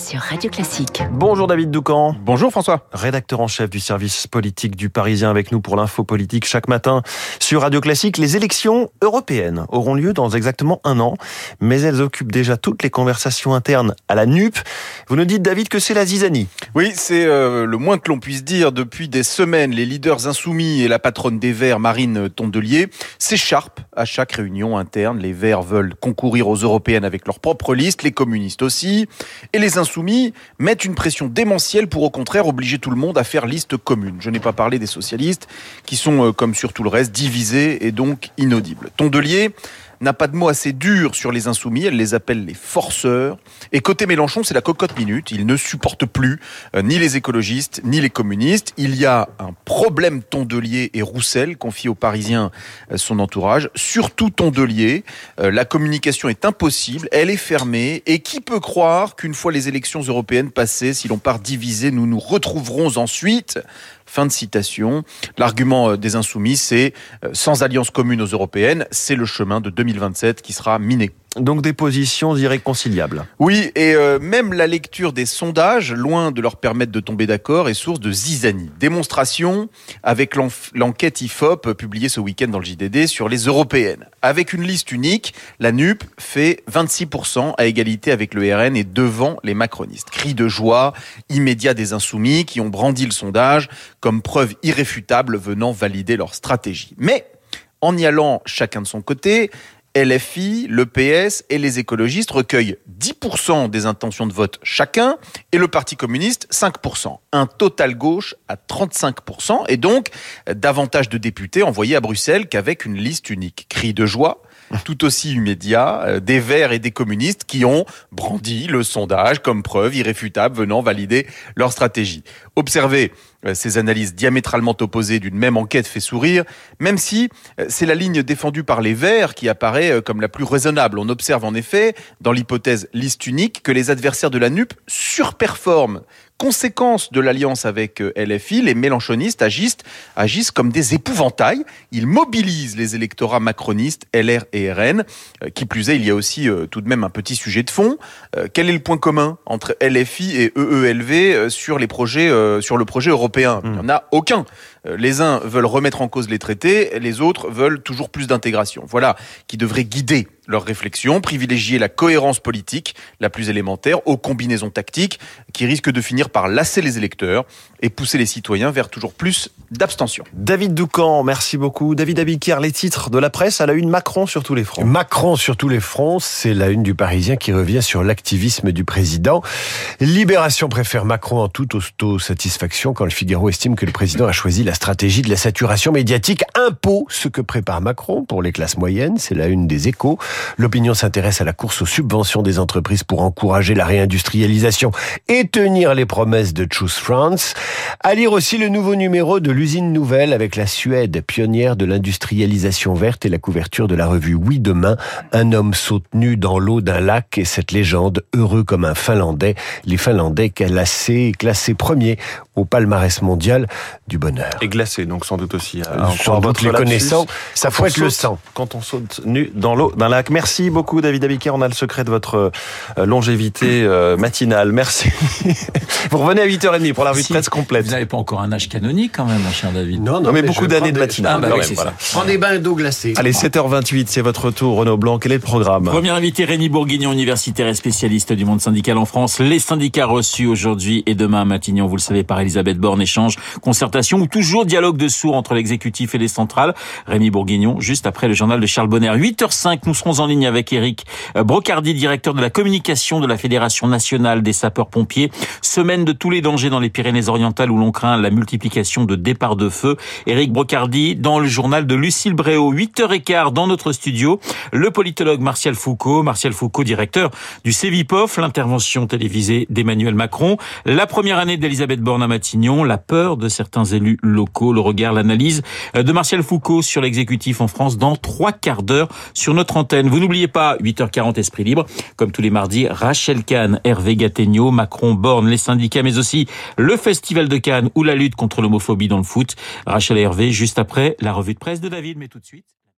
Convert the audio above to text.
sur Radio Classique. Bonjour David Doucan. Bonjour François. Rédacteur en chef du service politique du Parisien avec nous pour l'info politique chaque matin sur Radio Classique. Les élections européennes auront lieu dans exactement un an, mais elles occupent déjà toutes les conversations internes à la NUP. Vous nous dites David que c'est la zizanie. Oui, c'est euh, le moins que l'on puisse dire. Depuis des semaines, les leaders insoumis et la patronne des Verts, Marine Tondelier, s'écharpent à chaque réunion interne. Les Verts veulent concourir aux européennes avec leur propre liste, les communistes aussi. Et les insoumis mettent une pression démentielle pour au contraire obliger tout le monde à faire liste commune. Je n'ai pas parlé des socialistes qui sont, euh, comme sur tout le reste, divisés et donc inaudibles. Tondelier n'a pas de mots assez durs sur les insoumis, elle les appelle les forceurs. Et côté Mélenchon, c'est la cocotte minute, il ne supporte plus euh, ni les écologistes, ni les communistes. Il y a un problème Tondelier et Roussel, confie aux Parisiens euh, son entourage, surtout Tondelier. Euh, la communication est impossible, elle est fermée, et qui peut croire qu'une fois les élections européennes passées, si l'on part divisé, nous nous retrouverons ensuite Fin de citation. L'argument des insoumis, c'est sans alliance commune aux européennes, c'est le chemin de 2027 qui sera miné. Donc des positions irréconciliables. Oui, et euh, même la lecture des sondages, loin de leur permettre de tomber d'accord, est source de zizanie. Démonstration avec l'enquête IFOP publiée ce week-end dans le JDD sur les européennes. Avec une liste unique, la NUP fait 26% à égalité avec le RN et devant les macronistes. Cri de joie immédiat des insoumis qui ont brandi le sondage comme preuve irréfutable venant valider leur stratégie. Mais en y allant chacun de son côté, LFI, le PS et les écologistes recueillent 10% des intentions de vote chacun et le Parti communiste 5%. Un total gauche à 35% et donc davantage de députés envoyés à Bruxelles qu'avec une liste unique. Cri de joie, tout aussi immédiat, euh, des Verts et des communistes qui ont brandi le sondage comme preuve irréfutable venant valider leur stratégie. Observez euh, ces analyses diamétralement opposées d'une même enquête fait sourire, même si euh, c'est la ligne défendue par les Verts qui apparaît comme la plus raisonnable. On observe en effet, dans l'hypothèse liste unique, que les adversaires de la NUP surperforment conséquence de l'alliance avec euh, LFI, les mélanchonistes agissent, agissent comme des épouvantails. Ils mobilisent les électorats macronistes, LR et RN. Euh, qui plus est, il y a aussi euh, tout de même un petit sujet de fond. quel est le point commun entre LFI et EELV sur les projets, sur le projet européen? Il n'y en a aucun. Les uns veulent remettre en cause les traités, les autres veulent toujours plus d'intégration. Voilà qui devrait guider leur réflexion, privilégier la cohérence politique la plus élémentaire aux combinaisons tactiques qui risquent de finir par lasser les électeurs et pousser les citoyens vers toujours plus d'abstention. David Doucan, merci beaucoup. David Abiquière, les titres de la presse à la une Macron sur tous les fronts. Macron sur tous les fronts, c'est la une du Parisien qui revient sur l'activisme du président. Libération préfère Macron en toute auto-satisfaction quand le Figaro estime que le président a choisi la stratégie de la saturation médiatique. Impôt, ce que prépare Macron pour les classes moyennes, c'est la une des échos. L'opinion s'intéresse à la course aux subventions des entreprises pour encourager la réindustrialisation et tenir les promesses de Choose France. À lire aussi le nouveau numéro de l'usine nouvelle avec la Suède, pionnière de l'industrialisation verte et la couverture de la revue Oui Demain. Un homme saute nu dans l'eau d'un lac et cette légende, heureux comme un Finlandais, les Finlandais classés, classés premiers au palmarès mondial du bonheur. Et glacé, donc sans doute aussi. Sans doute les connaissants, ça fouette le sang. Quand on saute nu dans l'eau d'un lac. Merci beaucoup David Abiker, on a le secret de votre euh, longévité euh, matinale. Merci. Vous revenez à 8h30 pour la revue de presse complète. Vous n'avez pas encore un âge canonique quand même, mon cher David. Non, non, mais, beaucoup d'années de matinale. Ah, bah oui, voilà. Prends bains d'eau glacée. Allez, 7h28, c'est votre tour, Renaud Blanc. Quel est le programme? Premier invité, Rémi Bourguignon, universitaire et spécialiste du monde syndical en France. Les syndicats reçus aujourd'hui et demain à Matignon, vous le savez, par Elisabeth Borne, échange, concertation ou toujours dialogue de sourds entre l'exécutif et les centrales. Rémi Bourguignon, juste après le journal de Charles Bonner. 8h05, nous serons en ligne avec Eric Brocardi, directeur de la communication de la Fédération nationale des sapeurs-pompiers. Semaine de tous les dangers dans les Pyrénées-Orientales où l'on craint la multiplication de départs de feu. Eric Brocardi dans le journal de Lucille Bréau. 8h15 dans notre studio. Le politologue Martial Foucault. Martial Foucault, directeur du CEVIPOF, l'intervention télévisée d'Emmanuel Macron. La première année d'Elisabeth Borne à Matignon. La peur de certains élus locaux. Le regard, l'analyse de Martial Foucault sur l'exécutif en France dans trois quarts d'heure sur notre antenne. Vous n'oubliez pas, 8h40 Esprit Libre, comme tous les mardis, Rachel Kahn, Hervé Gattegno, Macron, Borne, les syndicats, mais aussi le Festival de Cannes ou la lutte contre l'homophobie dans le foot. Rachel et Hervé, juste après la revue de presse de David, mais tout de suite.